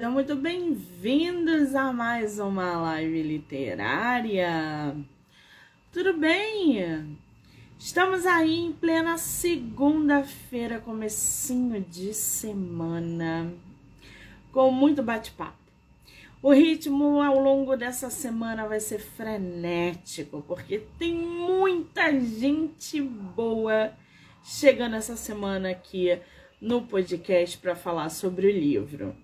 Sejam muito bem-vindos a mais uma live literária. Tudo bem? Estamos aí em plena segunda-feira, comecinho de semana, com muito bate-papo. O ritmo ao longo dessa semana vai ser frenético, porque tem muita gente boa chegando essa semana aqui no podcast para falar sobre o livro.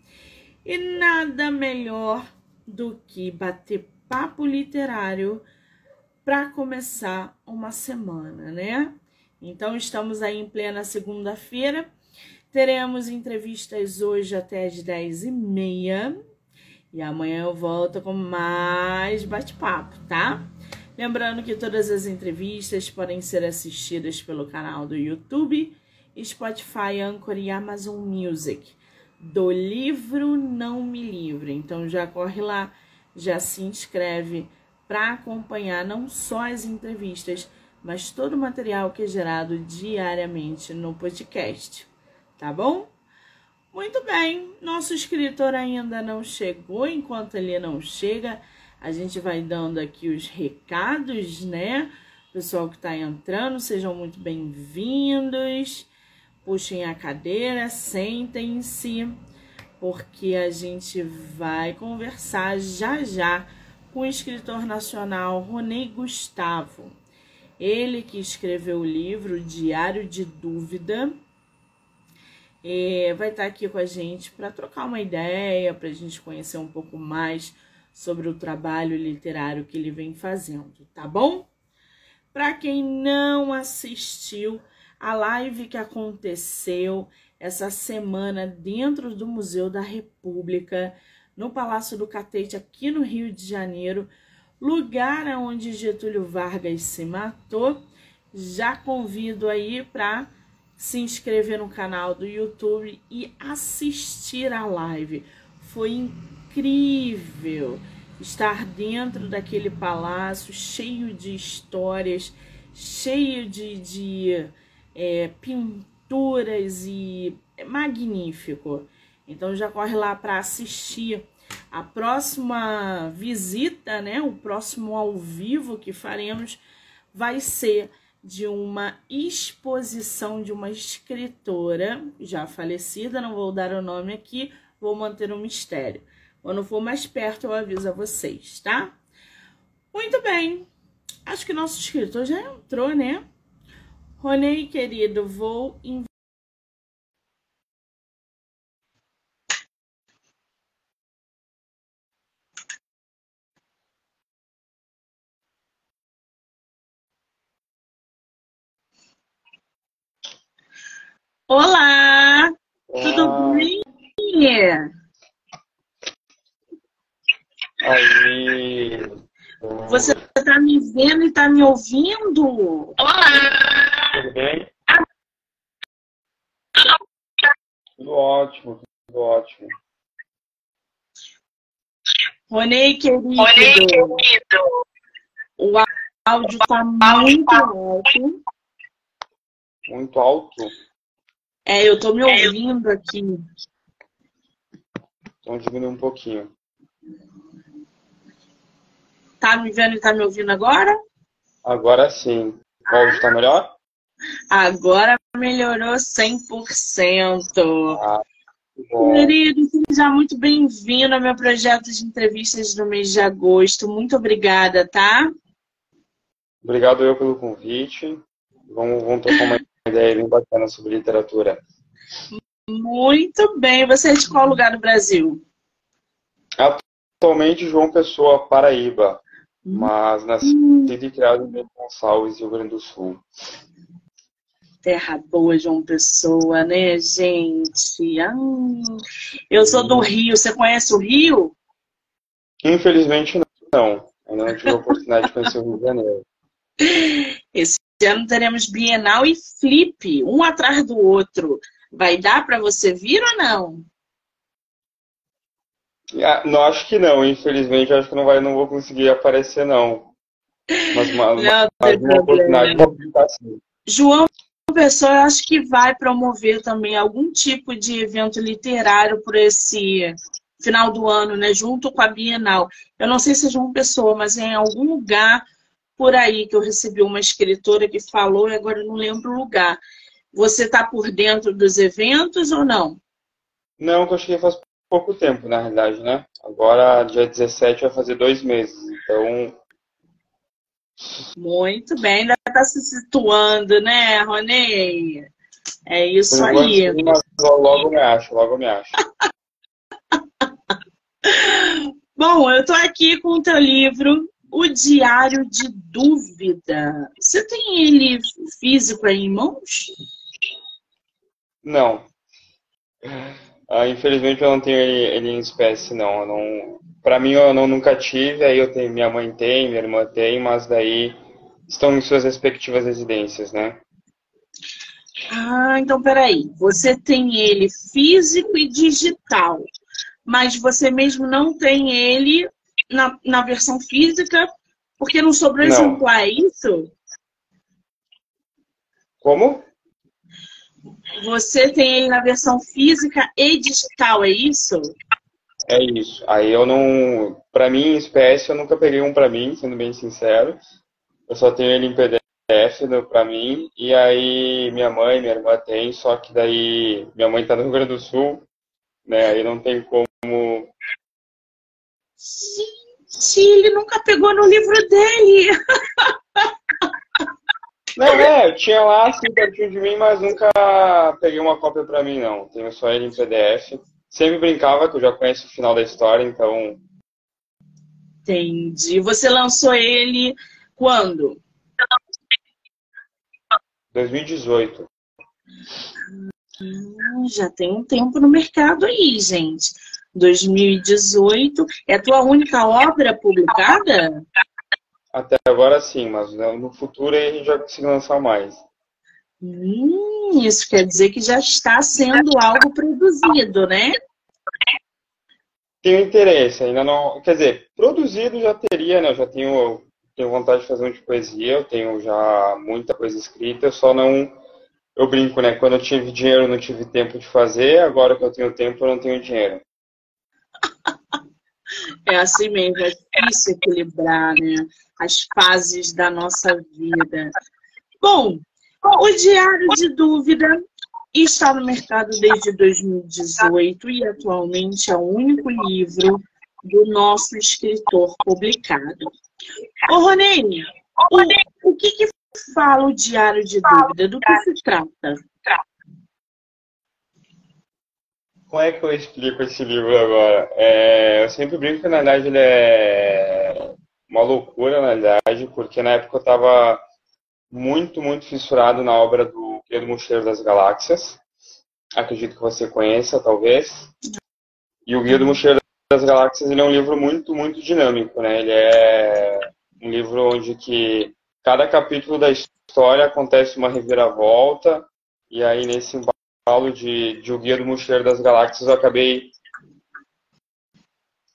E nada melhor do que bater papo literário para começar uma semana, né? Então estamos aí em plena segunda-feira. Teremos entrevistas hoje até as 10h30. E amanhã eu volto com mais bate-papo, tá? Lembrando que todas as entrevistas podem ser assistidas pelo canal do YouTube, Spotify, Anchor e Amazon Music do livro Não Me Livre. Então já corre lá, já se inscreve para acompanhar não só as entrevistas, mas todo o material que é gerado diariamente no podcast. Tá bom? Muito bem, nosso escritor ainda não chegou. Enquanto ele não chega, a gente vai dando aqui os recados, né? Pessoal que está entrando, sejam muito bem-vindos. Puxem a cadeira, sentem-se, porque a gente vai conversar já já com o escritor nacional Ronei Gustavo. Ele que escreveu o livro Diário de Dúvida. É, vai estar aqui com a gente para trocar uma ideia, para a gente conhecer um pouco mais sobre o trabalho literário que ele vem fazendo, tá bom? Para quem não assistiu, a live que aconteceu essa semana dentro do Museu da República, no Palácio do Catete, aqui no Rio de Janeiro, lugar onde Getúlio Vargas se matou. Já convido aí para se inscrever no canal do YouTube e assistir a live. Foi incrível estar dentro daquele palácio cheio de histórias, cheio de, de é, pinturas e é magnífico. Então já corre lá para assistir a próxima visita, né? O próximo ao vivo que faremos vai ser de uma exposição de uma escritora já falecida, não vou dar o nome aqui, vou manter um mistério. Quando for mais perto, eu aviso a vocês, tá? Muito bem. Acho que nosso escritor já entrou, né? Ronei, querido, vou Olá, Olá, tudo bem? Aí. Você está me vendo e está me ouvindo? Olá! Tudo bem? Tudo ótimo, tudo ótimo. Ronei, querido. Ronei, querido. O áudio está muito alto. Muito alto? É, eu tô me ouvindo aqui. Então diminui um pouquinho. Tá me vendo e tá me ouvindo agora? Agora sim. O áudio tá melhor? Agora melhorou 100%. Ah, Querido, seja muito bem-vindo ao meu projeto de entrevistas no mês de agosto. Muito obrigada, tá? Obrigado eu pelo convite. Vamos, vamos trocar uma ideia bem bacana sobre literatura. Muito bem. Você é de qual lugar do Brasil? Atualmente, João Pessoa, Paraíba. Hum. Mas nasci hum. e criado em Gonçalves, Rio Grande do Sul. Terra boa, João Pessoa, né, gente? Ah, eu sou do Rio. Você conhece o Rio? Infelizmente não. Ainda não tive a oportunidade de conhecer o Rio de Janeiro. Esse ano teremos Bienal e Flip, um atrás do outro. Vai dar para você vir ou não? Ah, não acho que não, infelizmente acho que não vai, não vou conseguir aparecer não. Mas uma, não, uma, uma oportunidade de assim. João Pessoa, eu acho que vai promover também algum tipo de evento literário por esse final do ano, né? Junto com a Bienal. Eu não sei se é de uma pessoa, mas é em algum lugar por aí que eu recebi uma escritora que falou, e agora eu não lembro o lugar. Você está por dentro dos eventos ou não? Não, que eu cheguei faz pouco tempo, na realidade, né? Agora, dia 17, vai fazer dois meses. Então. Muito bem, está se situando, né, Ronei? É isso Por aí. Sim, mas logo me acho, logo me acho. Bom, eu estou aqui com o teu livro, O Diário de Dúvida. Você tem ele físico aí em mãos? Não. Ah, infelizmente eu não tenho ele, ele em espécie, não. Eu não. Para mim eu não, nunca tive, aí eu tenho, minha mãe tem, minha irmã tem, mas daí estão em suas respectivas residências, né? Ah, então peraí. Você tem ele físico e digital, mas você mesmo não tem ele na, na versão física porque não sobrou Não. exemplar, é isso? Como? Você tem ele na versão física e digital, é isso? É isso. Aí eu não. Pra mim, em espécie, eu nunca peguei um pra mim, sendo bem sincero. Eu só tenho ele em PDF no- pra mim. E aí minha mãe, minha irmã tem, só que daí minha mãe tá no Rio Grande do Sul, né? Aí não tem como. Gente, ele nunca pegou no livro dele. Não, é, eu tinha lá assim pertinho de mim, mas nunca peguei uma cópia pra mim, não. Tenho só ele em PDF. Sempre brincava, que eu já conheço o final da história, então. Entendi. Você lançou ele quando? 2018. Hum, já tem um tempo no mercado aí, gente. 2018. É a tua única obra publicada? Até agora sim, mas no futuro aí a gente já consegue lançar mais. Hum, isso quer dizer que já está sendo algo produzido, né? Tenho interesse, ainda não. Quer dizer, produzido já teria, né? Eu já tenho, tenho vontade de fazer um de poesia, eu tenho já muita coisa escrita, eu só não. Eu brinco, né? Quando eu tive dinheiro, eu não tive tempo de fazer, agora que eu tenho tempo, eu não tenho dinheiro. É assim mesmo, é difícil equilibrar, né? As fases da nossa vida. Bom, o Diário de Dúvida está no mercado desde 2018 e atualmente é o único livro do nosso escritor publicado. Ô, Ronene, o, o que, que fala o Diário de Dúvida? Do que se trata? Como é que eu explico esse livro agora? É, eu sempre brinco que na verdade ele é uma loucura, na verdade, porque na época eu estava muito, muito fissurado na obra do Guia do Mochileiro das Galáxias. Acredito que você conheça, talvez. E o Guia do Mochileiro das Galáxias ele é um livro muito, muito dinâmico, né? Ele é um livro onde que cada capítulo da história acontece uma reviravolta e aí nesse embalo de, de O Guia do Mochileiro das Galáxias eu acabei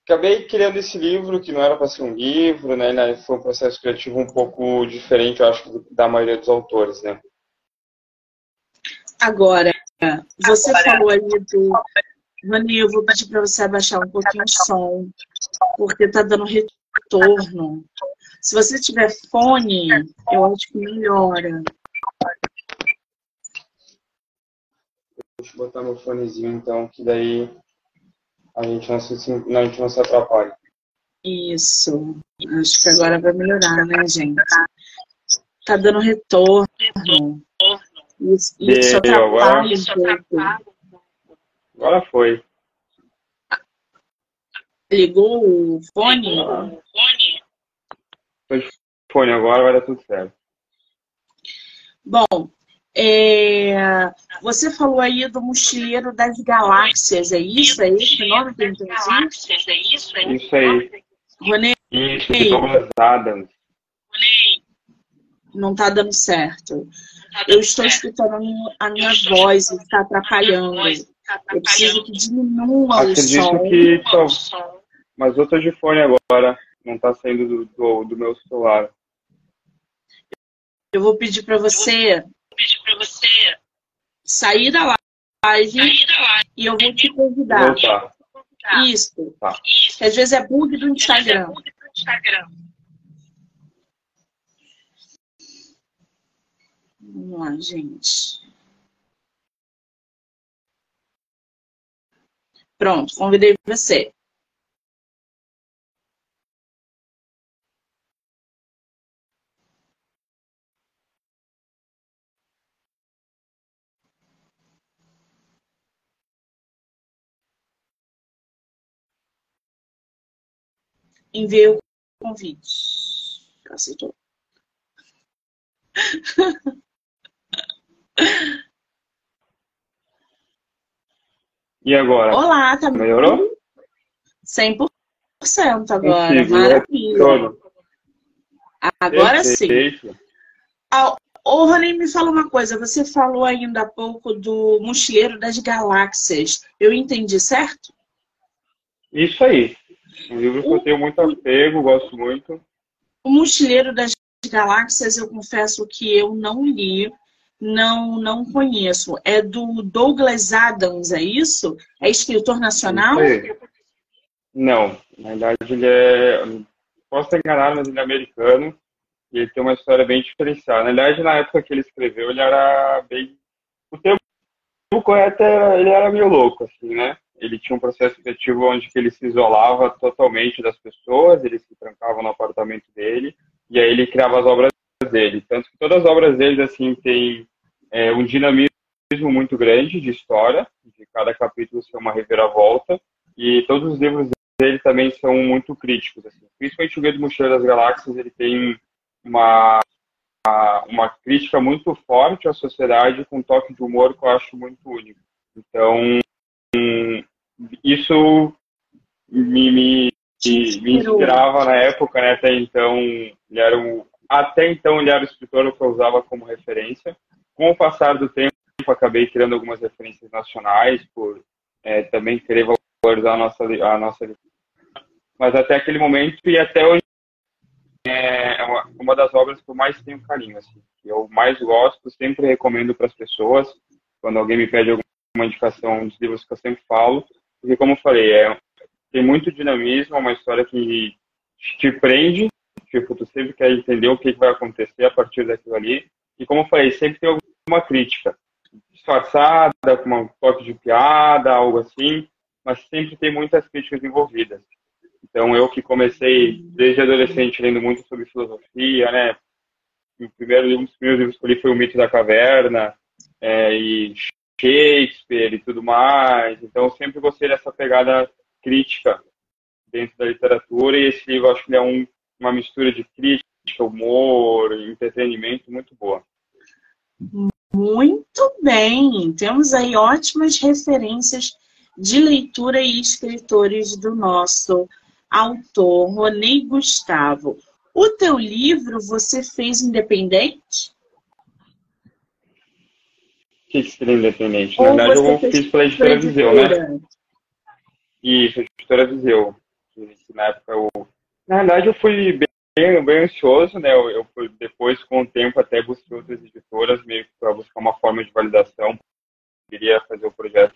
acabei criando esse livro que não era para ser um livro, né? Foi um processo criativo um pouco diferente, eu acho, da maioria dos autores, né? Agora, você falou aí do. Rani, eu vou pedir para você abaixar um pouquinho o som, porque tá dando retorno. Se você tiver fone, eu acho que melhora. Deixa eu botar meu fonezinho então, que daí a gente não se, a gente não se atrapalha. Isso. Acho que agora vai melhorar, né, gente? Tá dando retorno. Isso, isso atrapalha um pouco. Agora foi. Ligou o fone? Fone agora vai dar tudo certo. Bom, é, você falou aí do Mochileiro das Galáxias, é isso? É esse o nome que eu entendi? Isso aí. Ronê, Isso, Douglas Adams. não tá dando certo. Eu estou escutando a minha- voz está atrapalhando. Eu preciso que diminua o Acredito som. que só- Mas eu tô de fone agora. Não tá saindo do, do, do meu celular. Eu vou pedir para você sair da live e eu vou te convidar. Voltar. Isso. Tá. Que às vezes é bug do Instagram. Vamos lá, gente. Pronto, convidei você. enviei o convite. Aceitou. E agora? Olá, tá Melhorou? 100% agora. Consigo, Maravilha. Agora Perfeito. sim. Ah, ô, Rony, me fala uma coisa. Você falou ainda há pouco do Mochileiro das Galáxias. Eu entendi, certo? Isso aí. Um livro que eu tenho muito apego, gosto muito. O Mochileiro das Galáxias, eu confesso que eu não li, não, não conheço. É do Douglas Adams, é isso? É escritor nacional? Não, na verdade ele é. Posso estar enganado, mas ele é americano e ele tem uma história bem diferenciada. Na verdade, na época que ele escreveu, ele era bem. O termo correto era. Ele era meio louco, assim, né? ele tinha um processo criativo onde ele se isolava totalmente das pessoas, ele se trancava no apartamento dele, e aí ele criava as obras dele. Tanto que todas as obras dele, assim, têm é, um dinamismo muito grande de história, de cada capítulo ser uma reviravolta, e todos os livros dele também são muito críticos, assim. Principalmente o Guia do Mochileiro das Galáxias, ele tem uma, uma crítica muito forte à sociedade, com um toque de humor que eu acho muito único. Então, isso me, me, me inspirava na época, né? Até então, ele era um, até então ele era o escritor que eu usava como referência. Com o passar do tempo, acabei criando algumas referências nacionais, por é, também querer valorizar a nossa, a nossa Mas até aquele momento e até hoje é uma, uma das obras que eu mais tenho carinho, assim, que eu mais gosto, sempre recomendo para as pessoas, quando alguém me pede alguma indicação dos livros que eu sempre falo, porque, como eu falei, é, tem muito dinamismo, é uma história que te prende, tipo, tu sempre quer entender o que vai acontecer a partir daquilo ali. E, como eu falei, sempre tem alguma crítica, disfarçada, com um toque de piada, algo assim, mas sempre tem muitas críticas envolvidas. Então, eu que comecei desde adolescente lendo muito sobre filosofia, né? O primeiro livro, um dos primeiros livros que eu li foi O Mito da Caverna, é, e Shakespeare e tudo mais. Então, eu sempre gostei dessa pegada crítica dentro da literatura e esse livro acho que é um, uma mistura de crítica, humor, entretenimento muito boa. Muito bem, temos aí ótimas referências de leitura e escritores do nosso autor, Ronei Gustavo. O teu livro você fez independente? que seria independente? Na verdade, eu fiz pela editora Viseu, né? Isso, editora Viseu. Na época eu. Na verdade, eu fui bem, bem ansioso, né? Eu, eu depois, com o tempo, até busquei outras editoras, meio que para buscar uma forma de validação. Queria fazer o projeto.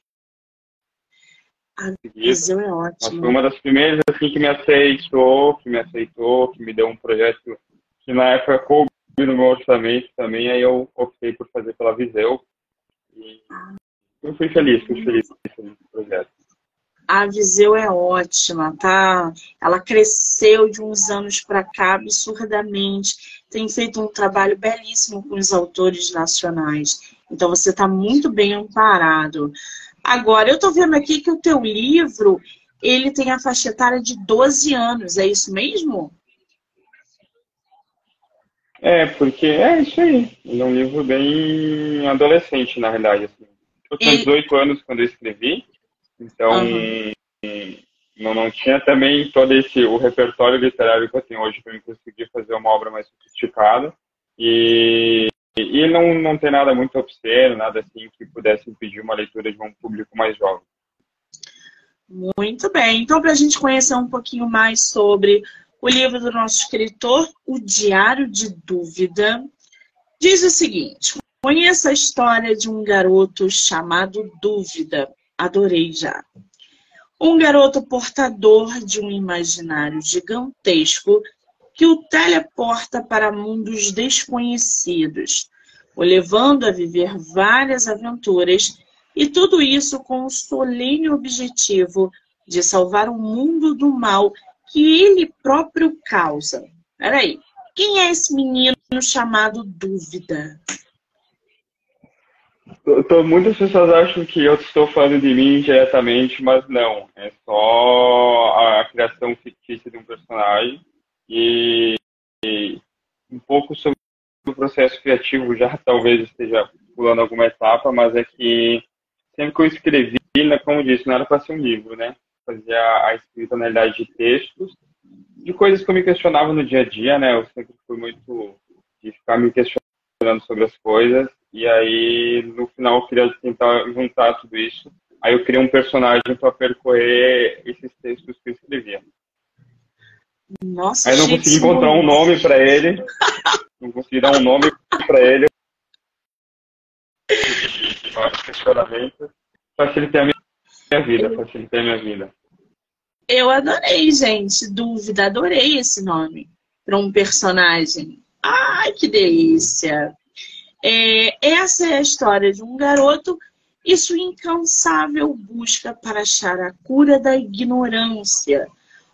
A Viseu é ótimo. Mas foi uma das primeiras assim, que me aceitou, que me aceitou, que me deu um projeto que na época coube no meu orçamento também, aí eu optei por fazer pela Viseu eu fui feliz, fui feliz com projeto. A Viseu é ótima, tá? Ela cresceu de uns anos para cá absurdamente. Tem feito um trabalho belíssimo com os autores nacionais. Então você está muito bem amparado. Agora, eu estou vendo aqui que o teu livro ele tem a faixa etária de 12 anos, é isso mesmo? É, porque é isso aí. Ele é um livro bem adolescente, na realidade. Assim. Eu tinha 18 anos quando eu escrevi, então uhum. não, não tinha também todo esse o repertório literário que eu tenho hoje para conseguir fazer uma obra mais sofisticada. E, e não, não tem nada muito obsceno, nada assim que pudesse impedir uma leitura de um público mais jovem. Muito bem. Então, para a gente conhecer um pouquinho mais sobre o livro do nosso escritor, O Diário de Dúvida, diz o seguinte: Conheça a história de um garoto chamado Dúvida. Adorei já. Um garoto portador de um imaginário gigantesco que o teleporta para mundos desconhecidos, o levando a viver várias aventuras, e tudo isso com o solene objetivo de salvar o mundo do mal que ele próprio causa. Peraí, quem é esse menino chamado Dúvida? Tô, muitas pessoas acham que eu estou falando de mim diretamente, mas não. É só a criação fictícia de um personagem e, e um pouco sobre o processo criativo já talvez esteja pulando alguma etapa, mas é que sempre que eu escrevi, né, como disse, não era para ser um livro, né? Fazia a escrita na realidade de textos, de coisas que eu me questionava no dia a dia, né? Eu sempre fui muito de ficar me questionando sobre as coisas e aí no final eu queria tentar juntar tudo isso. Aí eu criei um personagem para percorrer esses textos que eu escrevia. Nossa, Aí não consegui encontrar um nome para ele. não consegui dar um nome para ele. Questionamento. Facilitei a minha vida, facilitei a minha vida. Eu adorei, gente. Dúvida, adorei esse nome para um personagem. Ai, que delícia! É, essa é a história de um garoto e sua incansável busca para achar a cura da ignorância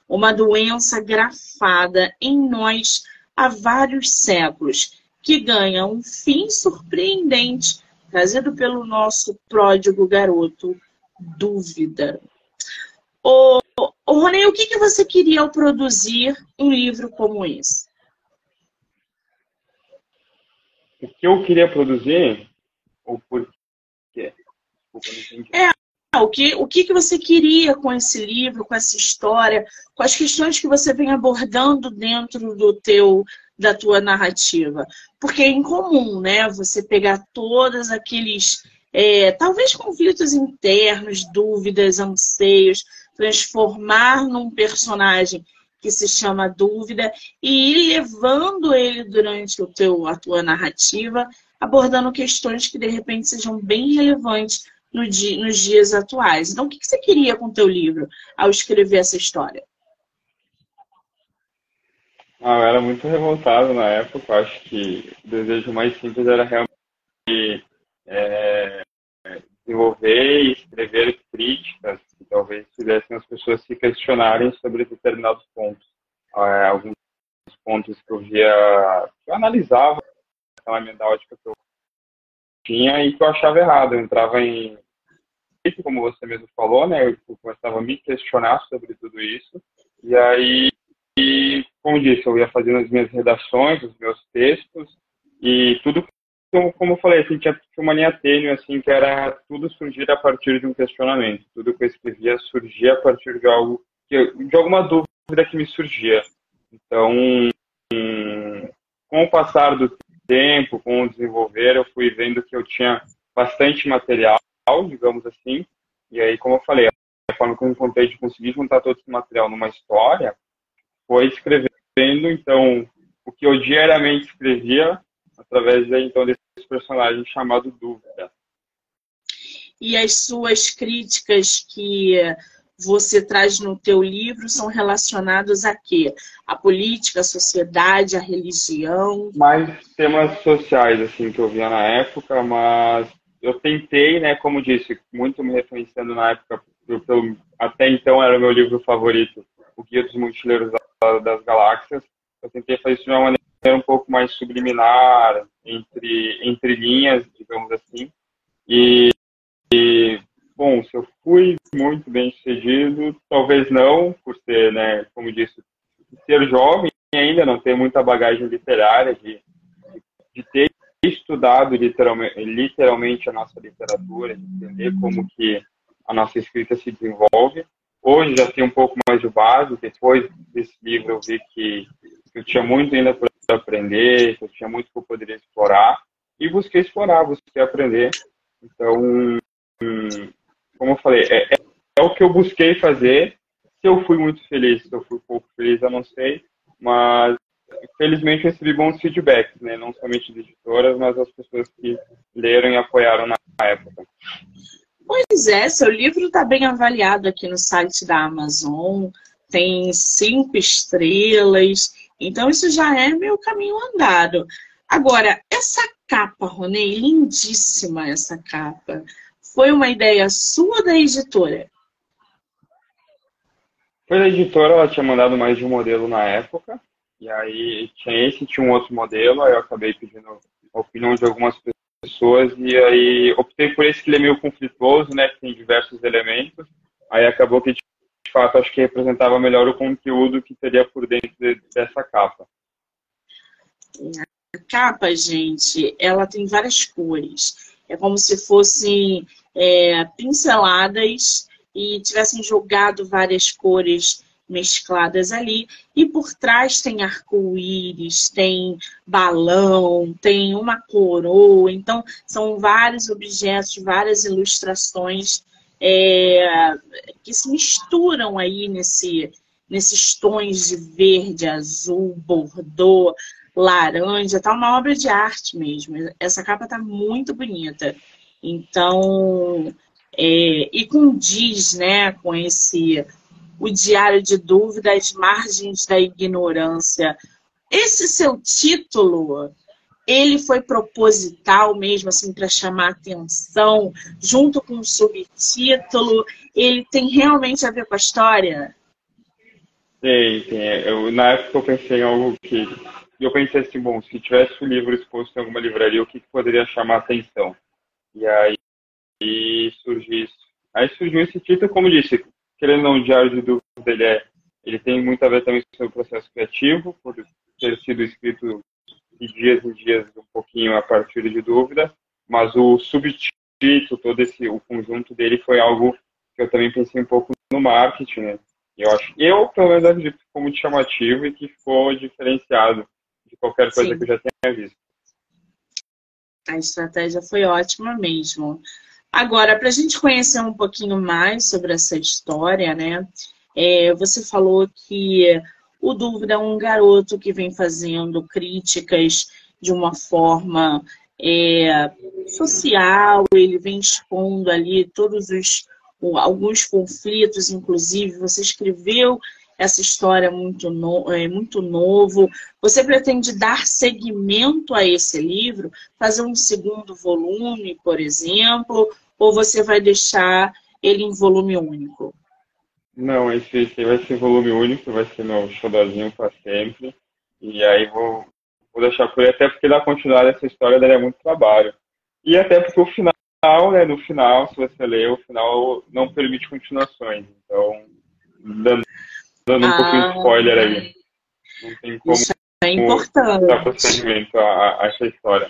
uma doença grafada em nós há vários séculos, que ganha um fim surpreendente, trazido pelo nosso pródigo garoto Dúvida. Ô, ô o que, que você queria ao produzir um livro como esse? O que eu queria produzir? Ou por quê? É, o que, o que, que você queria com esse livro, com essa história, com as questões que você vem abordando dentro do teu da tua narrativa. Porque é incomum, né? Você pegar todos aqueles, é, talvez conflitos internos, dúvidas, anseios, transformar num personagem que se chama dúvida e ir levando ele durante o teu, a tua narrativa, abordando questões que de repente sejam bem relevantes no dia, nos dias atuais. Então, o que você queria com o teu livro ao escrever essa história? Ah, eu era muito revoltado na época. Acho que o desejo mais simples era realmente é, desenvolver e escrever críticas que talvez fizessem as pessoas se questionarem sobre determinados pontos. É, alguns pontos que eu via, que eu analisava aquela minha ótica que eu tinha e que eu achava errado. Eu entrava em como você mesmo falou, né? Eu começava a me questionar sobre tudo isso. E aí, e, como disse, eu ia fazendo as minhas redações, os meus textos, e tudo, como eu falei, assim, tinha uma linha tênue, assim, que era tudo surgir a partir de um questionamento. Tudo que eu escrevia surgia a partir de algo, que, de alguma dúvida que me surgia. Então, com o passar do tempo, com o desenvolver, eu fui vendo que eu tinha bastante material, digamos assim. E aí, como eu falei, a forma que eu encontrei de conseguir juntar todo esse material numa história foi escrevendo, então, o que eu diariamente escrevia através então desse personagem chamado Dúvida. E as suas críticas que você traz no teu livro são relacionados a quê? A política, a sociedade, a religião? Mais temas sociais, assim, que eu via na época, mas eu tentei, né, como disse, muito me referenciando na época, pelo, até então era o meu livro favorito, O Guia dos Mochileiros das Galáxias. Eu tentei fazer isso de uma maneira um pouco mais subliminar, entre, entre linhas, digamos assim. E, e bom, se eu fui muito bem sucedido, talvez não, por ser, né, como disse, ser jovem ainda, não ter muita bagagem literária, de, de ter estudado literalmente, literalmente a nossa literatura, de entender como que a nossa escrita se desenvolve. Hoje já tem um pouco mais de base, depois desse livro eu vi que eu tinha muito ainda para aprender, que eu tinha muito que eu poderia explorar, e busquei explorar, busquei aprender. Então, como eu falei, é, é, é, o que eu busquei fazer. Se eu fui muito feliz, se eu fui pouco feliz, eu não sei. Mas, felizmente, recebi bons feedbacks, né? Não somente de editoras, mas as pessoas que leram e apoiaram na época. Pois é, seu livro está bem avaliado aqui no site da Amazon, tem cinco estrelas, então isso já é meu caminho andado. Agora, essa capa, Ronei, lindíssima essa capa. Foi uma ideia sua da editora? Foi da editora, ela tinha mandado mais de um modelo na época. E aí tinha esse, tinha um outro modelo, aí eu acabei pedindo a opinião de algumas pessoas e aí optei por esse que ele é meio conflituoso, né, que tem diversos elementos. Aí acabou que de fato acho que representava melhor o conteúdo que teria por dentro de, dessa capa. A capa, gente, ela tem várias cores. É como se fossem é, pinceladas e tivessem jogado várias cores mescladas ali. E por trás tem arco-íris, tem balão, tem uma coroa. Então, são vários objetos, várias ilustrações é, que se misturam aí nesse, nesses tons de verde, azul, bordô, laranja. Tá uma obra de arte mesmo. Essa capa tá muito bonita. Então, é, e com diz, né, com esse o diário de dúvidas, margens da ignorância. Esse seu título, ele foi proposital mesmo, assim, para chamar atenção, junto com o subtítulo, ele tem realmente a ver com a história? Tem, tem. Eu, na época eu pensei em algo que. Eu pensei assim, bom, se tivesse o livro exposto em alguma livraria, o que, que poderia chamar atenção? E aí e surgiu isso. Aí surgiu esse título, como disse, querendo ou não, Diário de Dúvida, ele, é, ele tem muito a ver também com o processo criativo, por ter sido escrito de dias em dias, um pouquinho a partir de dúvida, mas o subtítulo, todo esse, o conjunto dele foi algo que eu também pensei um pouco no marketing, né? Eu acho, eu pelo menos acredito que ficou muito chamativo e que ficou diferenciado de qualquer coisa Sim. que eu já tenha visto. A estratégia foi ótima mesmo. Agora, para a gente conhecer um pouquinho mais sobre essa história, né? É, você falou que o Dúvida é um garoto que vem fazendo críticas de uma forma é, social, ele vem expondo ali todos os alguns conflitos, inclusive você escreveu essa história muito, no, é, muito novo. Você pretende dar seguimento a esse livro? Fazer um segundo volume, por exemplo? Ou você vai deixar ele em volume único? Não, esse, esse vai ser volume único, vai ser meu xodózinho para sempre. E aí vou, vou deixar por aí, até porque dar continuidade essa história daria muito trabalho. E até porque o final, né, no final, se você ler, o final não permite continuações. Então, dando dando um ah, pouquinho de spoiler aí. Não tem como isso é importante. dar procedimento a, a, essa história.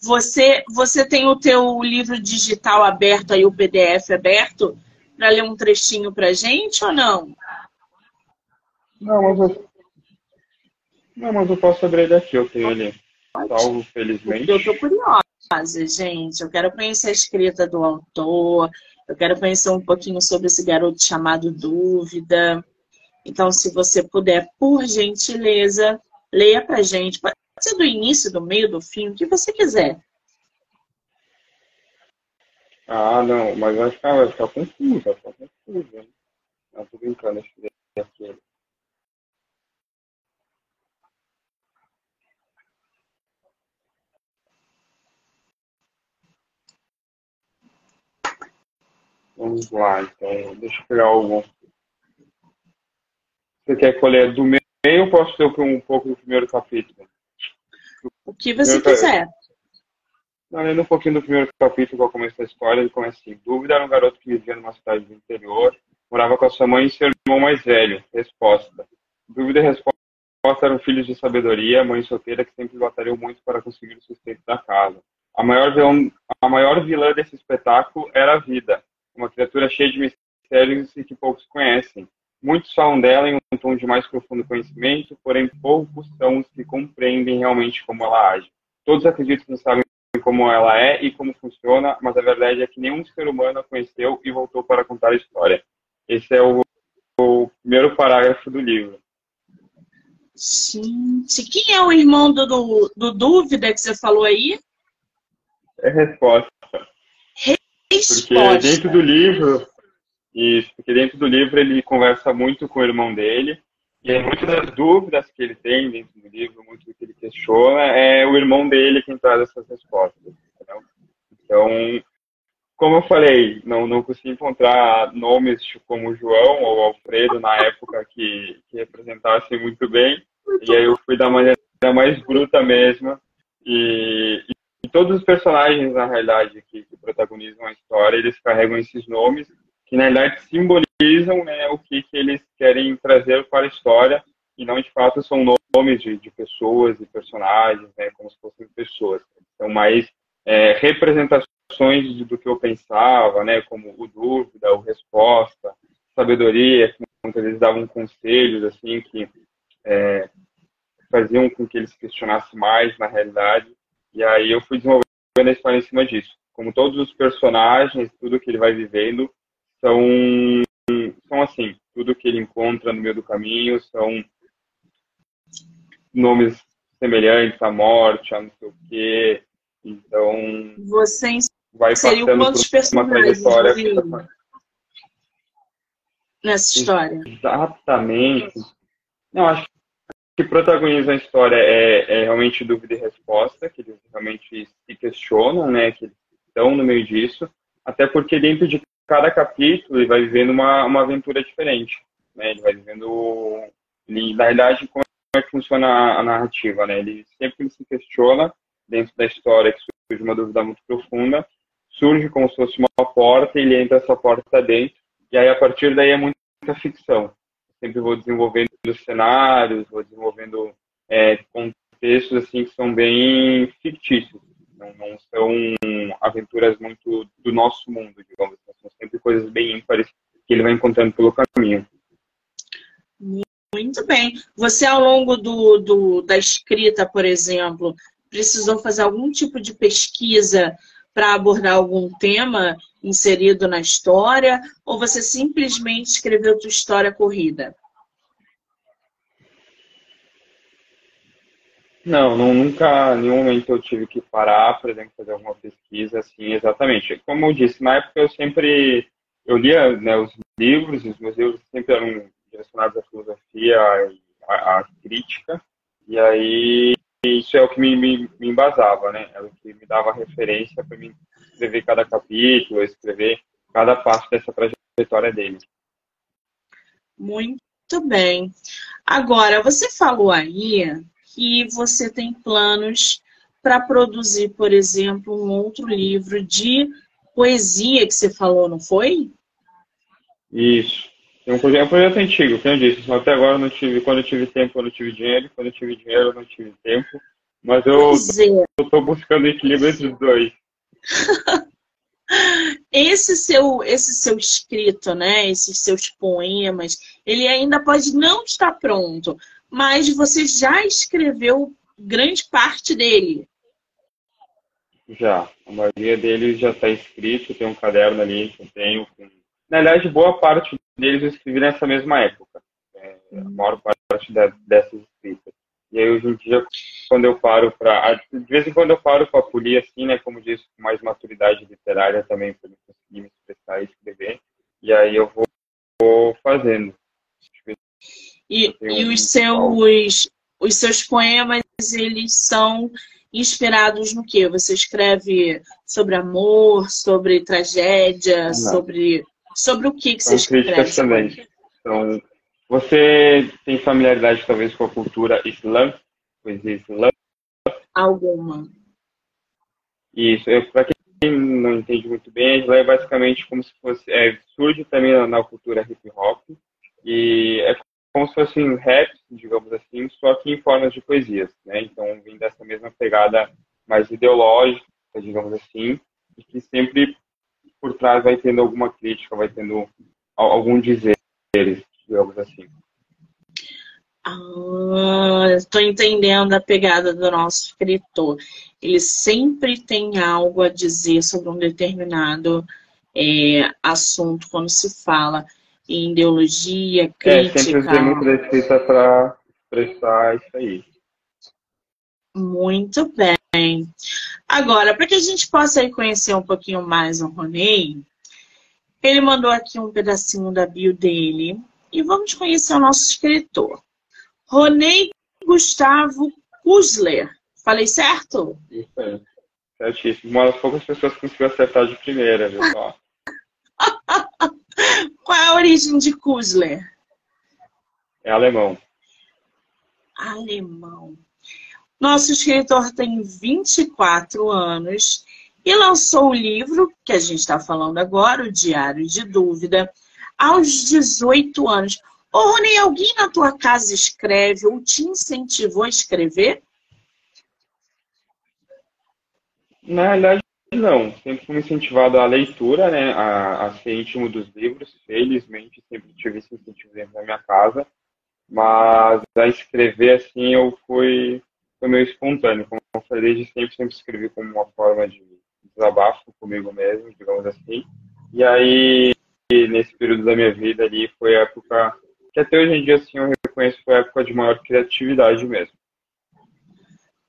Você, você tem o teu livro digital aberto aí, o PDF aberto, para ler um trechinho para gente ou não? Não, mas eu, não, mas eu posso abrir ele aqui, eu tenho ele salvo, felizmente. Eu estou curiosa, gente. Eu quero conhecer a escrita do autor, eu quero conhecer um pouquinho sobre esse garoto chamado Dúvida. Então, se você puder, por gentileza, leia pra gente. Pode ser do início, do meio, do fim, o que você quiser. Ah, não, mas vai ficar, vai ficar confuso, vai ficar confuso. Não, tô brincando, esse aqui. Vamos lá, então, deixa eu pegar algum. Você quer colher do meio ou posso ter um pouco do primeiro capítulo? O que você quiser. Lendo um pouquinho do primeiro capítulo, qual começa a história, ele começa assim. Dúvida era um garoto que vivia numa cidade do interior, morava com a sua mãe e seu irmão mais velho. Resposta. Dúvida e resposta eram filhos de sabedoria, mãe solteira que sempre batalhou muito para conseguir o sustento da casa. A maior, vilã, a maior vilã desse espetáculo era a vida, uma criatura cheia de mistérios e que poucos conhecem. Muitos falam dela em um tom de mais profundo conhecimento, porém poucos são os que compreendem realmente como ela age. Todos acreditam que sabem como ela é e como funciona, mas a verdade é que nenhum ser humano a conheceu e voltou para contar a história. Esse é o, o primeiro parágrafo do livro. Gente, quem é o irmão do, do, do Dúvida que você falou aí? É resposta. Porque dentro do livro, isso, porque dentro do livro ele conversa muito com o irmão dele, e muitas das dúvidas que ele tem dentro do livro, muito do que ele questiona, é o irmão dele quem traz essas respostas. Entendeu? Então, como eu falei, não, não consegui encontrar nomes como João ou Alfredo na época que, que representassem muito bem, e aí eu fui da maneira mais bruta mesmo, e, e todos os personagens, na realidade, que, que protagonizam a história, eles carregam esses nomes, que na realidade simbolizam né, o que, que eles querem trazer para a história e não de fato são nomes de, de pessoas e personagens, né, como se fossem pessoas. São mais é, representações do que eu pensava, né, como o dúvida, o resposta, sabedoria, quando eles davam conselhos assim que é, faziam com que eles questionassem mais na realidade. E aí eu fui desenvolvendo a história em cima disso. Como todos os personagens, tudo que ele vai vivendo, são, são assim, tudo que ele encontra no meio do caminho são nomes semelhantes à morte, a não sei o quê. Então, Você vai seria quantos personagens nessa história? Exatamente. Não, acho que protagoniza a história é, é, realmente dúvida e resposta, que eles realmente se questionam, né, que estão no meio disso, até porque dentro de cada capítulo ele vai vivendo uma, uma aventura diferente. Né? Ele vai vivendo. Ele, na realidade, como é que funciona a narrativa? Né? Ele sempre se questiona dentro da história que surge uma dúvida muito profunda, surge como se fosse uma porta ele entra essa porta dentro. E aí, a partir daí, é muita ficção. sempre vou desenvolvendo cenários, vou desenvolvendo é, contextos assim que são bem fictícios. Não, não, são aventuras muito do nosso mundo, digamos assim. São sempre coisas bem ímpares que ele vai encontrando pelo caminho. Muito bem. Você, ao longo do, do, da escrita, por exemplo, precisou fazer algum tipo de pesquisa para abordar algum tema inserido na história? Ou você simplesmente escreveu sua história corrida? Não, não, nunca, em nenhum momento eu tive que parar, por exemplo, fazer alguma pesquisa, assim, exatamente. Como eu disse, na época eu sempre, eu lia né, os livros, os meus livros sempre eram direcionados à filosofia à, à crítica, e aí isso é o que me, me, me embasava, né? Era o que me dava referência para mim escrever cada capítulo, escrever cada parte dessa trajetória dele. Muito bem. Agora, você falou aí que você tem planos para produzir, por exemplo, um outro livro de poesia que você falou, não foi? Isso. É um projeto, é um projeto antigo, como eu disse. Até agora eu não tive, quando eu tive tempo, eu não tive dinheiro. Quando eu tive dinheiro, eu não tive tempo. Mas eu estou é. buscando equilíbrio entre os dois. esse seu, esse seu escrito, né? Esses seus poemas, ele ainda pode não estar pronto, mas você já escreveu grande parte dele. Já. A maioria deles já está escrito, tem um caderno ali que eu tenho. Na verdade, boa parte deles eu escrevi nessa mesma época. É, a maior parte dessas escritas. E aí, hoje em dia, quando eu paro para. De vez em quando eu paro para polir, assim, né? Como disse, com mais maturidade literária também, para conseguir me expressar e escrever. E aí eu vou, vou fazendo. E, e os seus, os seus poemas, eles são inspirados no que? Você escreve sobre amor, sobre tragédia, Não. sobre sobre o que, que você escreve? também. Então, você tem familiaridade talvez com a cultura islã? Poesia islã? Alguma. Isso. Para quem não entende muito bem, islã é basicamente como se fosse é, surge também na, na cultura hip hop e é como se fossem rap, digamos assim, só que em formas de poesias, né? Então, vem dessa mesma pegada mais ideológica, digamos assim, e que sempre por trás vai tendo alguma crítica, vai tendo algum dizer, digamos assim. Ah, estou entendendo a pegada do nosso escritor. Ele sempre tem algo a dizer sobre um determinado é, assunto quando se fala em ideologia, crítica. É, sempre usei muito da escrita para expressar isso aí. Muito bem. Agora, para que a gente possa conhecer um pouquinho mais o Ronei, ele mandou aqui um pedacinho da bio dele e vamos conhecer o nosso escritor. Ronei Gustavo Kusler. Falei certo? Isso aí. Certíssimo. Uma das poucas pessoas que conseguiu acertar de primeira, viu só? Qual é a origem de Kusler? É alemão. Alemão. Nosso escritor tem 24 anos e lançou o livro que a gente está falando agora, o Diário de Dúvida, aos 18 anos. Ô, Rony, alguém na tua casa escreve ou te incentivou a escrever? Na realidade, não. Sempre fui incentivado à leitura, né? A, a ser íntimo dos livros. Felizmente, sempre tive esse incentivo dentro da minha casa. Mas a escrever, assim, eu fui, foi meio espontâneo. Como eu falei, desde sempre, sempre escrevi como uma forma de desabafo comigo mesmo, digamos assim. E aí, nesse período da minha vida ali, foi a época que até hoje em dia, assim, eu reconheço foi a época de maior criatividade mesmo.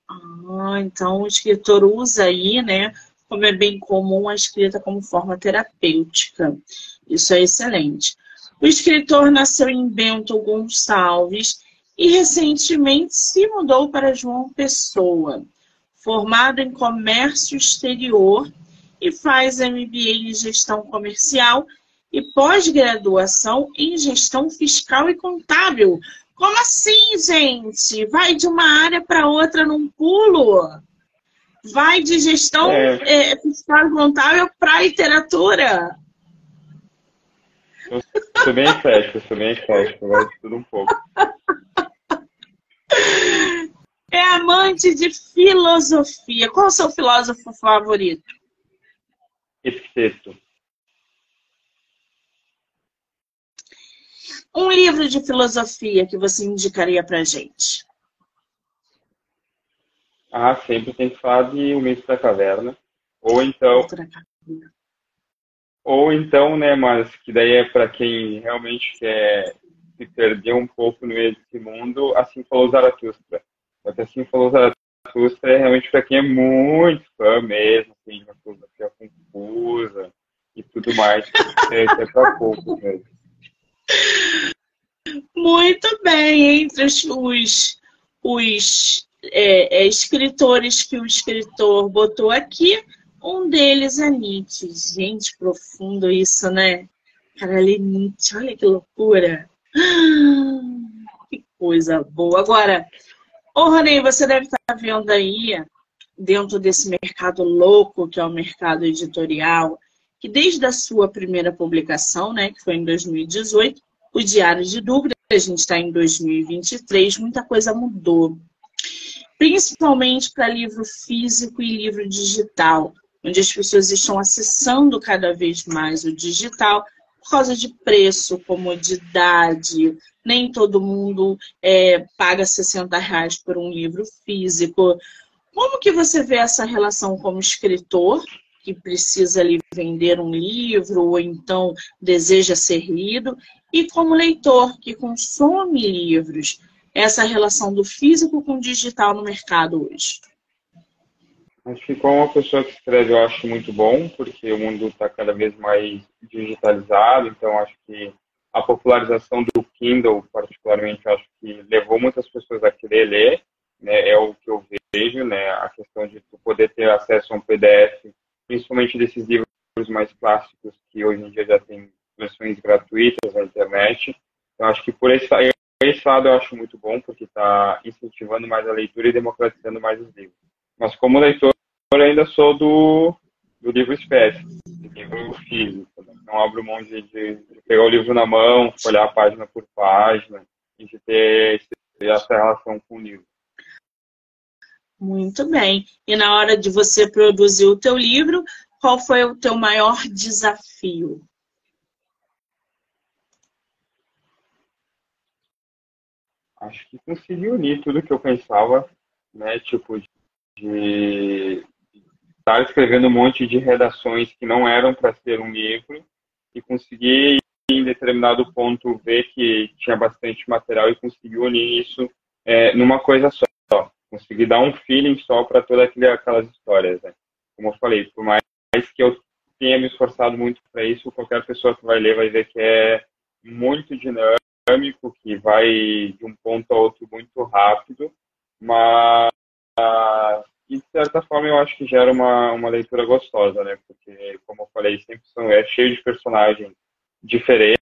Ah, então o escritor usa aí, né, como é bem comum, a escrita como forma terapêutica. Isso é excelente. O escritor nasceu em Bento Gonçalves e recentemente se mudou para João Pessoa. Formado em comércio exterior e faz MBA em gestão comercial e pós-graduação em gestão fiscal e contábil. Como assim, gente? Vai de uma área para outra num pulo? Vai de gestão é. É, fiscal contábil para literatura? Eu sou bem eclético, sou bem eclético, de tudo um pouco. É amante de filosofia. Qual é o seu filósofo favorito? Epiteto. Um livro de filosofia que você indicaria pra gente? Ah, sempre tem que falar de O Mito da Caverna. Ou então. Ou então, né, mas que daí é para quem realmente quer se perder um pouco no meio desse mundo, assim falou Zaratustra. Porque assim falou Zaratustra é realmente para quem é muito fã mesmo, assim, de uma filosofia confusa e tudo mais. É, é para pouco mesmo. Muito bem, entre os, os é, é, escritores que o escritor botou aqui, um deles é Nietzsche. Gente, profundo isso, né? Cara, ler Nietzsche, olha que loucura. Que coisa boa. Agora, ô Rony, você deve estar vendo aí, dentro desse mercado louco que é o mercado editorial, que desde a sua primeira publicação, né, que foi em 2018, o Diário de Dúvida, a gente está em 2023, muita coisa mudou. Principalmente para livro físico e livro digital, onde as pessoas estão acessando cada vez mais o digital por causa de preço, comodidade. Nem todo mundo é, paga 60 reais por um livro físico. Como que você vê essa relação como escritor que precisa ali vender um livro ou então deseja ser lido, e como leitor que consome livros, essa relação do físico com o digital no mercado hoje? Que como uma pessoa que escreve eu acho muito bom, porque o mundo está cada vez mais digitalizado, então acho que a popularização do Kindle, particularmente, acho que levou muitas pessoas a querer ler, né, é o que eu vejo, né, a questão de poder ter acesso a um PDF principalmente desses livros mais clássicos que hoje em dia já tem versões gratuitas na internet. Então, acho que por esse, esse lado eu acho muito bom, porque está incentivando mais a leitura e democratizando mais os livros. Mas como leitor, eu ainda sou do, do livro espécie, do livro físico. Né? Não abro mão de, de, pegar o livro na mão, olhar página por página, e de ter essa relação com o livro. Muito bem. E na hora de você produzir o teu livro, qual foi o teu maior desafio? Acho que consegui unir tudo que eu pensava, né? Tipo, de estar escrevendo um monte de redações que não eram para ser um livro e conseguir em determinado ponto ver que tinha bastante material e conseguir unir isso é, numa coisa só. conseguir dar um feeling só para todas aquelas histórias. Né? Como eu falei, por mais que eu tenha me esforçado muito para isso, qualquer pessoa que vai ler vai ver que é muito dinâmico, que vai de um ponto a outro muito rápido, mas de certa forma eu acho que gera uma, uma leitura gostosa, né? Porque, como eu falei, sempre são, é cheio de personagens diferentes,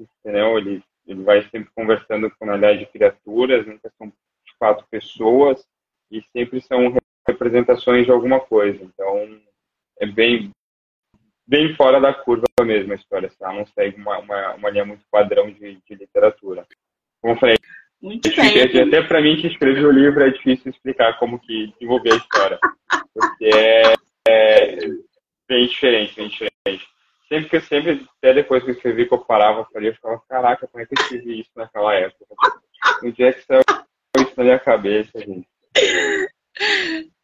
entendeu? Ele, ele vai sempre conversando com a ideia de criaturas, nunca são de fato pessoas, e sempre são representações de alguma coisa. Então, é bem, bem fora da curva mesmo a história, tá? não segue uma, uma, uma linha muito padrão de, de literatura. Como eu falei, muito. Até para mim que escrevi o livro é difícil explicar como que desenvolver a história. Porque é, é bem diferente, bem diferente. Sempre que eu sempre, até depois que eu escrevi, que eu parava, eu eu ficava, caraca, como é que eu escrevi isso naquela época? Um dia que saiu isso na minha cabeça, gente.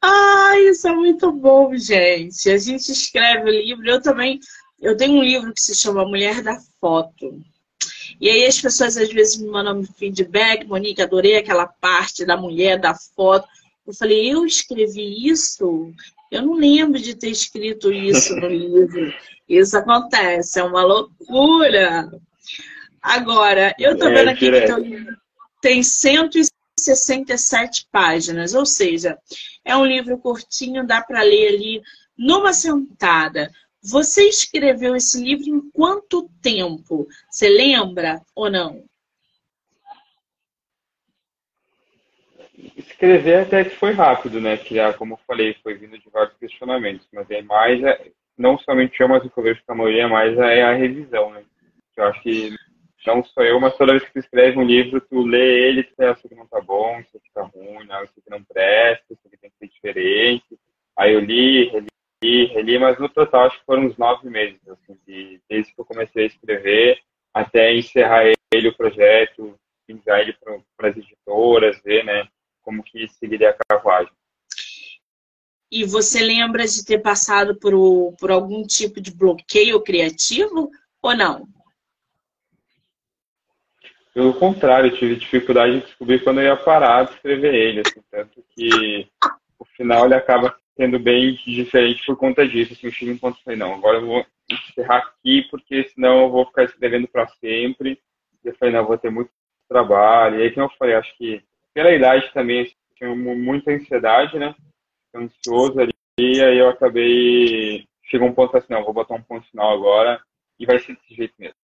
Ah, isso é muito bom, gente. A gente escreve o livro. Eu também, eu tenho um livro que se chama Mulher da Foto. E aí as pessoas às vezes me mandam feedback, Monique, adorei aquela parte da mulher, da foto. Eu falei, eu escrevi isso? Eu não lembro de ter escrito isso no livro. Isso acontece, é uma loucura. Agora, eu tô vendo aqui que teu livro tem 167 páginas, ou seja, é um livro curtinho, dá para ler ali numa sentada. Você escreveu esse livro em quanto tempo? Você lembra ou não? Escrever até que foi rápido, né? Que, como eu falei, foi vindo de vários questionamentos. Mas é mais, é, não somente eu, mas o que eu vejo que a maioria é mais é a revisão, né? Eu acho que não sou eu, mas toda vez que tu escreve um livro, tu lê ele, tu pensa que não tá bom, isso aqui tá ruim, não, isso aqui não presta, isso aqui tem que ser diferente. Aí eu li, reli, reli, mas no total acho que foram uns nove meses, assim, de, desde que eu comecei a escrever até encerrar ele, o projeto, enviar ele para as editoras, ver, né, como que seguiria a carruagem. E você lembra de ter passado por, por algum tipo de bloqueio criativo ou não? Pelo contrário, tive dificuldade de descobrir quando eu ia parar de escrever ele, assim, tanto que o final ele acaba sendo bem diferente por conta disso. Assim, eu cheguei um ponto e falei, não, agora eu vou encerrar aqui, porque senão eu vou ficar escrevendo para sempre. E eu falei, não, eu vou ter muito trabalho. E aí, como eu falei, acho que pela idade também, assim, tinha muita ansiedade, né? Ansioso ali, e aí eu acabei. Chegou um ponto assim, não, vou botar um ponto final agora, e vai ser desse jeito mesmo.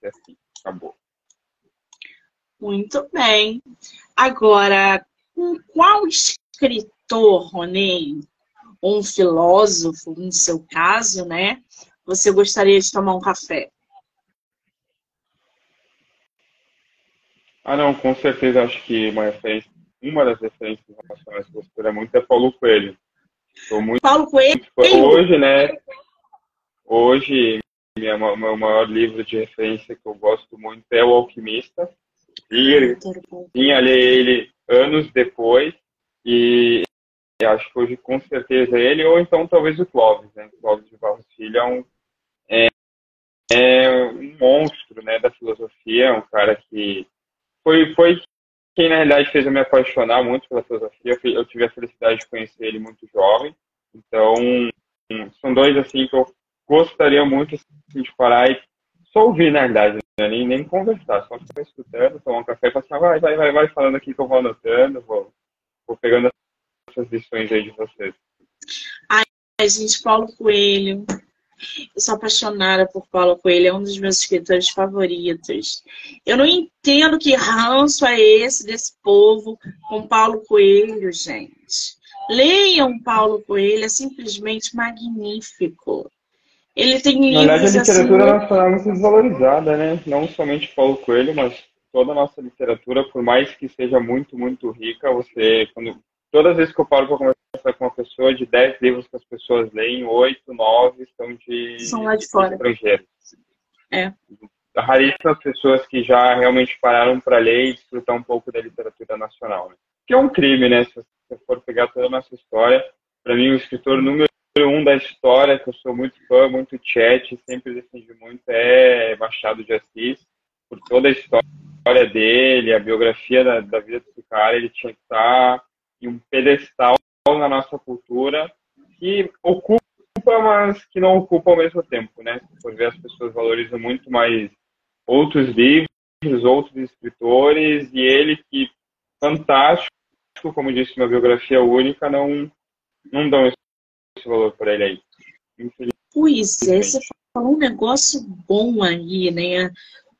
Ser assim, acabou. Muito bem. Agora, com qual escritor, Ronei, ou um filósofo, no seu caso, né? Você gostaria de tomar um café? Ah, não, com certeza acho que uma referência, uma das referências relacionadas à postura muito é Paulo Coelho. Estou muito, Paulo Coelho? Muito, hoje, né? Hoje, minha, meu maior livro de referência que eu gosto muito é O Alquimista. Tinha ler ele anos depois e acho que hoje com certeza ele, ou então talvez o Clóvis, né? O Clóvis de Barros Filho é um, é, é um monstro né, da filosofia, um cara que foi, foi quem na realidade fez eu me apaixonar muito pela filosofia. Eu tive a felicidade de conhecer ele muito jovem. Então, são dois assim que eu gostaria muito assim, de parar e só ouvir, na realidade, né? nem, nem conversar, só ficar escutando, tomar um café e falar assim, vai, vai, vai, vai falando aqui que eu vou anotando, vou, vou pegando essas lições aí de vocês? Ai, gente, Paulo Coelho. Eu sou apaixonada por Paulo Coelho, é um dos meus escritores favoritos. Eu não entendo que ranço é esse desse povo com Paulo Coelho, gente. Leiam Paulo Coelho, é simplesmente magnífico. Ele tem livros. Na verdade, a literatura assim, nacional é muito desvalorizada, né? Não somente Paulo Coelho, mas toda a nossa literatura, por mais que seja muito, muito rica, você, quando todas as vezes que eu paro para conversar com uma pessoa, de 10 livros que as pessoas leem, 8, 9 são de, são lá de fora. estrangeiros. É. Raríssimas pessoas que já realmente pararam para ler e desfrutar um pouco da literatura nacional. Né? Que é um crime, né? Se você for pegar toda a nossa história, para mim, o escritor número um da história, que eu sou muito fã, muito chat, sempre defendi muito, é Machado de Assis, por toda a história dele, a biografia da, da vida desse cara, ele tinha que estar em um pedestal na nossa cultura que ocupa, mas que não ocupa ao mesmo tempo, né? Por ver as pessoas valorizam muito mais outros livros, outros escritores, e ele que fantástico, como disse, uma biografia única, não, não dão esse valor para ele aí. Pois é, você falou um negócio bom aí, né?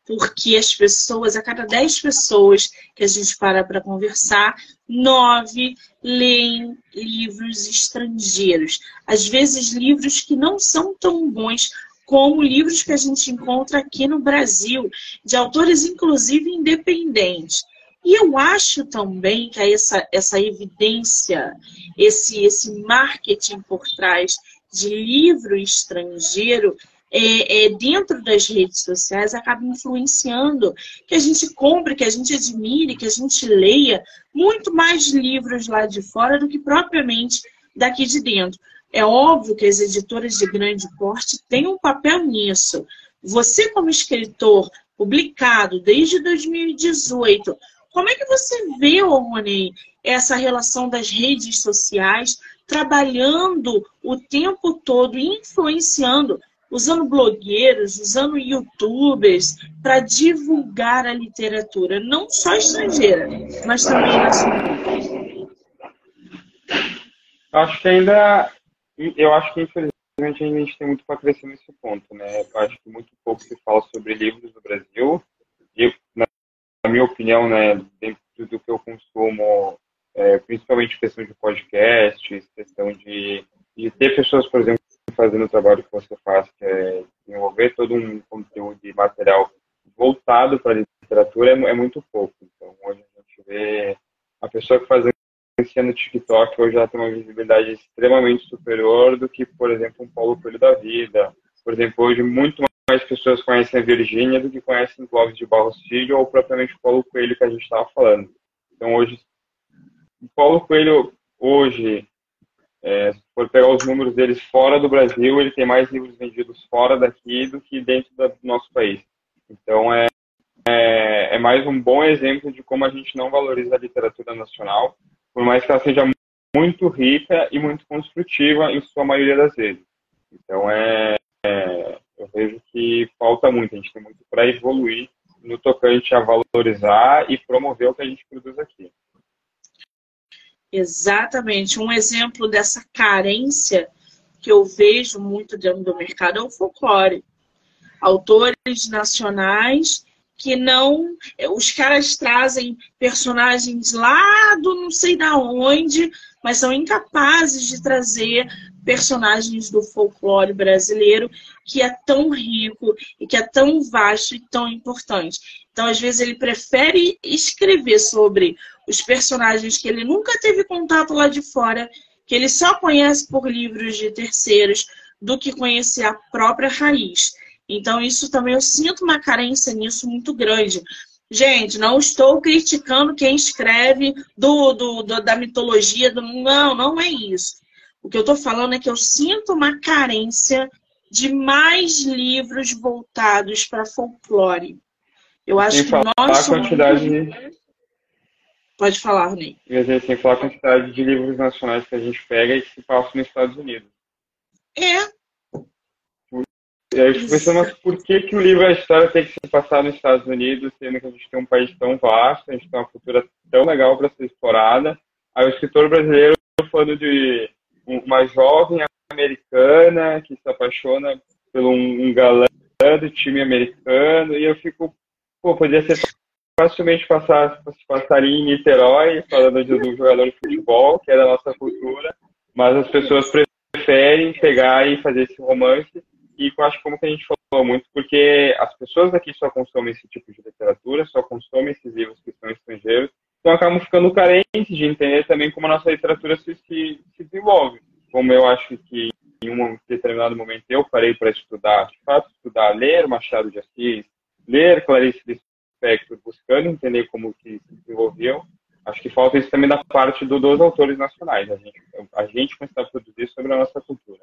Porque as pessoas, a cada 10 pessoas que a gente para para conversar, nove leem livros estrangeiros. Às vezes, livros que não são tão bons como livros que a gente encontra aqui no Brasil, de autores, inclusive, independentes. E eu acho também que essa, essa evidência, esse, esse marketing por trás de livro estrangeiro, é, é, dentro das redes sociais acaba influenciando que a gente compre, que a gente admire, que a gente leia muito mais livros lá de fora do que propriamente daqui de dentro. É óbvio que as editoras de grande porte têm um papel nisso. Você, como escritor, publicado desde 2018, como é que você vê, Rony, essa relação das redes sociais trabalhando o tempo todo, influenciando, usando blogueiros, usando youtubers para divulgar a literatura, não só estrangeira, mas também nacional? Acho que ainda, eu acho que infelizmente a gente tem muito para crescer nesse ponto, né? Eu acho que muito pouco se fala sobre livros no Brasil. E na minha opinião, né, dentro do que eu consumo, é, principalmente questão de podcasts, questão de, de ter pessoas, por exemplo, fazendo o trabalho que você faz, que é desenvolver todo um conteúdo de material voltado para a literatura, é, é, muito pouco. Então, hoje a gente vê a pessoa que faz dancinha no TikTok hoje já tem uma visibilidade extremamente superior do que, por exemplo, um Paulo Coelho da vida. Por exemplo, hoje muito mais pessoas conhecem a Virgínia do que conhecem o Clóvis de Barros Filho ou propriamente o Paulo Coelho que a gente estava falando. Então, hoje, o Paulo Coelho, hoje, é, se for pegar os números deles fora do Brasil, ele tem mais livros vendidos fora daqui do que dentro do nosso país. Então, é, é, é mais um bom exemplo de como a gente não valoriza a literatura nacional, por mais que ela seja muito rica e muito construtiva em sua maioria das vezes. Então, é, é eu vejo que falta muito, a gente tem muito para evoluir no tocante a valorizar e promover o que a gente produz aqui. Exatamente. Um exemplo dessa carência que eu vejo muito dentro do mercado é o folclore. Autores nacionais que não. Os caras trazem personagens lá do não sei da onde, mas são incapazes de trazer personagens do folclore brasileiro que é tão rico e que é tão vasto e tão importante. Então, às vezes, ele prefere escrever sobre os personagens que ele nunca teve contato lá de fora, que ele só conhece por livros de terceiros, do que conhecer a própria raiz. Então, isso também eu sinto uma carência nisso muito grande. Gente, não estou criticando quem escreve do, do, do da mitologia. Do... Não, não é isso. O que eu estou falando é que eu sinto uma carência de mais livros voltados para folclore. Eu acho que nós somos... quantidade Pode falar, Ney. A gente tem que falar a quantidade de livros nacionais que a gente pega e que se passam nos Estados Unidos. É, e aí eu fico pensando, mas por que, que o livro A História tem que se passar nos Estados Unidos, sendo que a gente tem um país tão vasto, a gente tem uma cultura tão legal para ser explorada. Aí o escritor brasileiro falando de uma jovem americana que se apaixona por um, galã do time americano, e eu fico, pô, podia ser facilmente passar, passaria em Niterói, falando de um jogador de futebol, que é da nossa cultura, mas as pessoas preferem pegar e fazer esse romance e acho como que a gente falou muito, porque as pessoas aqui só consomem esse tipo de literatura, só consomem esses livros que são estrangeiros, então acabam ficando carentes de entender também como a nossa literatura se, se, se desenvolve. Como eu acho que em um determinado momento eu parei para estudar, de fato, estudar, ler Machado de Assis, ler Clarice Lispector, buscando entender como que se desenvolveu, acho que falta isso também da parte do, dos autores nacionais, a gente, a gente começar a produzir sobre a nossa cultura.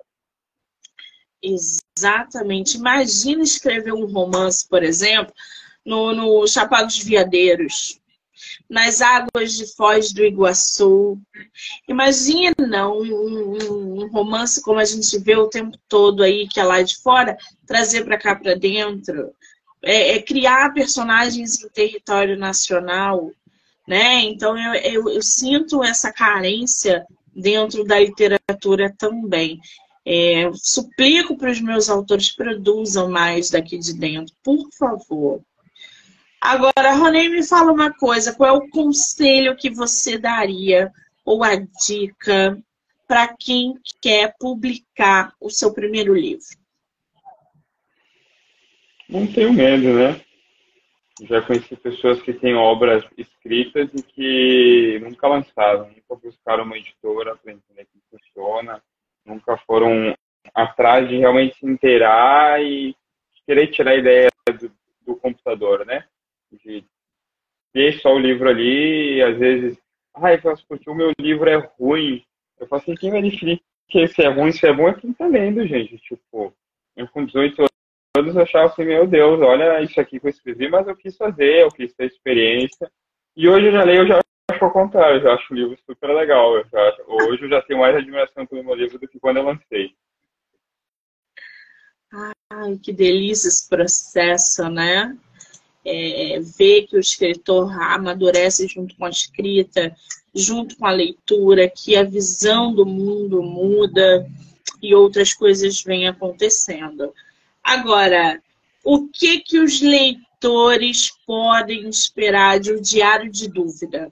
Exatamente. Imagina escrever um romance, por exemplo, no, no Chapado dos Veadeiros. Nas águas de Foz do Iguaçu. Imagina um, um, um, romance como a gente vê o tempo todo aí, que é lá de fora, trazer para cá para dentro. É, é, criar personagens em território nacional, né? Então eu, eu, eu sinto essa carência dentro da literatura também. É, suplico para os meus autores produzam mais daqui de dentro, por favor. Agora, Ronei, me fala uma coisa: qual é o conselho que você daria ou a dica para quem quer publicar o seu primeiro livro? Não tenho medo, né? Já conheci pessoas que têm obras escritas e que nunca lançaram, nunca buscaram uma editora para entender como funciona, nunca foram atrás de realmente se inteirar e querer tirar a ideia do, do computador, né? De ter só o livro ali e às vezes, ai, ah, porque o meu livro é ruim. Eu falo assim, quem vai definir que se é ruim, se é bom é quem tá lendo, gente. Tipo, eu com 18 anos eu achava assim, meu Deus, olha isso aqui que eu escrevi, mas eu quis fazer, eu quis ter experiência. E hoje eu já leio, eu já acho ao contrário, eu já acho o livro super legal. Eu já, hoje eu já tenho mais admiração pelo meu livro do que quando eu lancei. Ai, que delícia esse processo, né? É, ver que o escritor amadurece junto com a escrita, junto com a leitura, que a visão do mundo muda e outras coisas vêm acontecendo. Agora, o que que os leitores podem esperar de um diário de dúvida?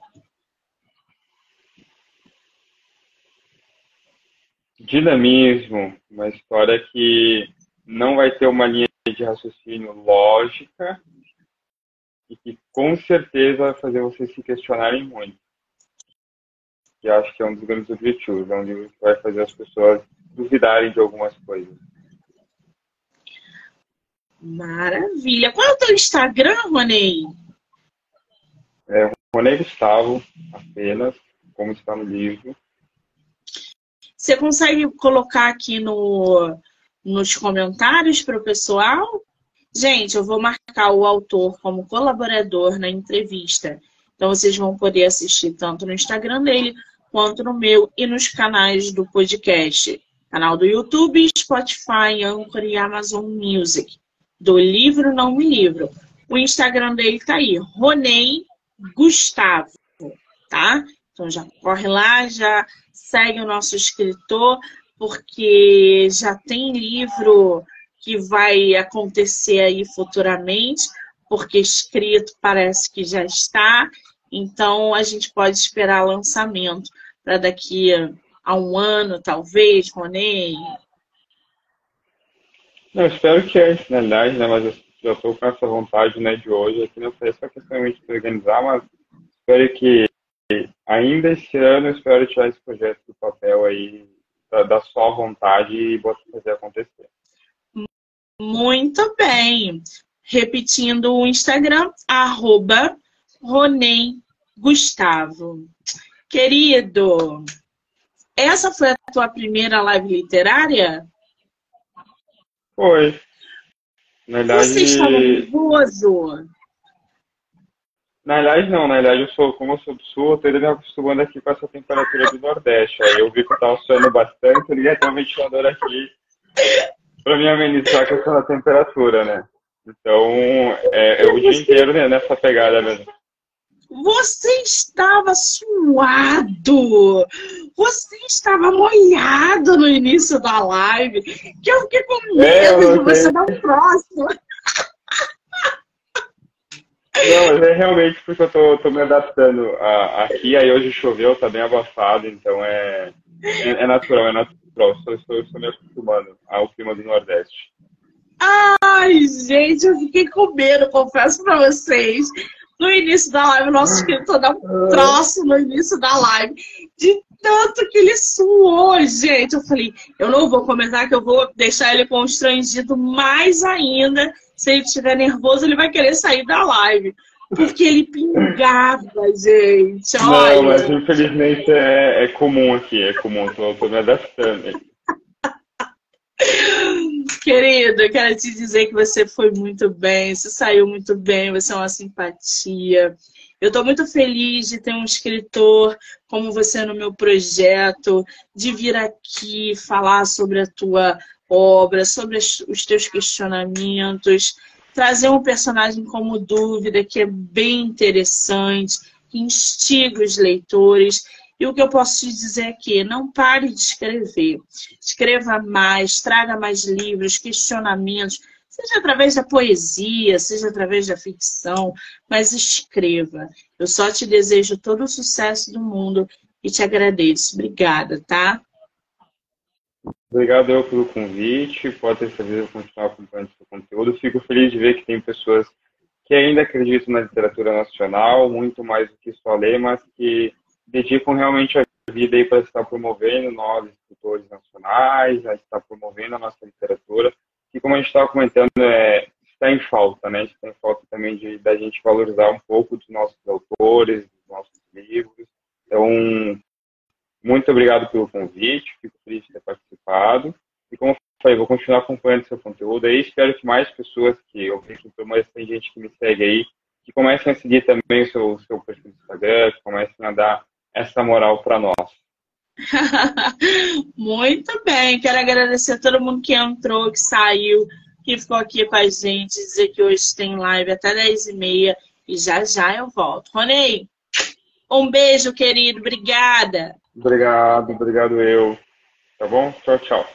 dinamismo, uma história que não vai ter uma linha de raciocínio lógica e que com certeza vai fazer vocês se questionarem muito. E acho que é um dos grandes objetivos, é um livro que vai fazer as pessoas duvidarem de algumas coisas. Maravilha. Qual é o teu Instagram, Ronei? É Ronei Gustavo, apenas, como está no livro. Você consegue colocar aqui no, nos comentários para o pessoal? Gente, eu vou marcar o autor como colaborador na entrevista. Então vocês vão poder assistir tanto no Instagram dele quanto no meu e nos canais do podcast. Canal do YouTube, Spotify, Anchor e Amazon Music. Do livro Não Me Livro. O Instagram dele tá aí, Ronei Gustavo, tá? Então já corre lá, já segue o nosso escritor, porque já tem livro que vai acontecer aí futuramente, porque escrito parece que já está, então a gente pode esperar lançamento para daqui a um ano, talvez, Ronei. Eu espero que é, na verdade, né, mas eu estou com essa vontade né, de hoje, aqui não sei só questão de organizar, mas espero que ainda esse ano eu espero tirar esse projeto do papel aí, da, só vontade e fazer acontecer. Muito bem. Repetindo o Instagram, arroba Ronem Gustavo. Querido, essa foi a tua primeira live literária? Foi. Na verdade... Você estava nervoso? Na realidade, não. Na realidade, eu sou, como eu sou do sul, eu tô me acostumando aqui com essa temperatura do Nordeste. Aí eu vi que eu tava suando bastante, eu liguei até o ventilador aqui para me amenizar a questão da temperatura, né? Então, é, é o dia inteiro né, nessa pegada mesmo. Você estava suado! Você estava molhado no início da live, que eu fiquei com é, medo é, de você dar um próximo. Não, mas é realmente porque eu tô, tô me adaptando a, aqui, aí hoje choveu, tá bem abafado, então é, é, é natural, é natural. Estou, estou, estou me acostumando ao clima do Nordeste. Ai, gente, eu fiquei com medo, confesso pra vocês. No início da live, o nosso escritor dá um troço no início da live. De tanto que ele suou, gente. Eu falei, eu não vou comentar que eu vou deixar ele constrangido mais ainda se ele estiver nervoso, ele vai querer sair da live. Porque ele pingava, gente. Olha. Não, mas infelizmente é, é comum aqui, é comum, tô me adaptando. Querido, eu quero te dizer que você foi muito bem, você saiu muito bem, você é uma simpatia. Eu estou muito feliz de ter um escritor como você no meu projeto, de vir aqui falar sobre a tua obra, sobre os teus questionamentos, trazer um personagem como dúvida, que é bem interessante, que instiga os leitores. E o que eu posso te dizer é não pare de escrever. Escreva mais, traga mais livros, questionamentos, seja através da poesia, seja através da ficção, mas escreva. Eu só te desejo todo o sucesso do mundo e te agradeço. Obrigada, tá? Obrigado eu pelo convite. Pode ter certeza que continuar acompanhando seu conteúdo. Fico feliz de ver que tem pessoas que ainda acreditam na literatura nacional, muito mais do que só ler, mas que dedicam realmente a vida aí para estar promovendo nós, escritores nacionais, a estar promovendo a nossa literatura, que como a gente estava comentando, é, está em falta, né? Está em falta também de da gente valorizar um pouco dos nossos autores, dos nossos livros. Então, muito obrigado pelo convite, fico feliz de ter participado. E como eu falei, vou continuar acompanhando seu conteúdo aí. Espero que mais pessoas que eu vejo, mas tem gente que me segue aí, que comecem a seguir também o seu, seu perfil do Instagram, que comecem a dar essa moral para nós. Muito bem, quero agradecer a todo mundo que entrou, que saiu, que ficou aqui com a gente, dizer que hoje tem live até 10h30 e já já eu volto. Ronei, um beijo, querido, obrigada. Obrigado, obrigado eu. Tá bom? Tchau, tchau.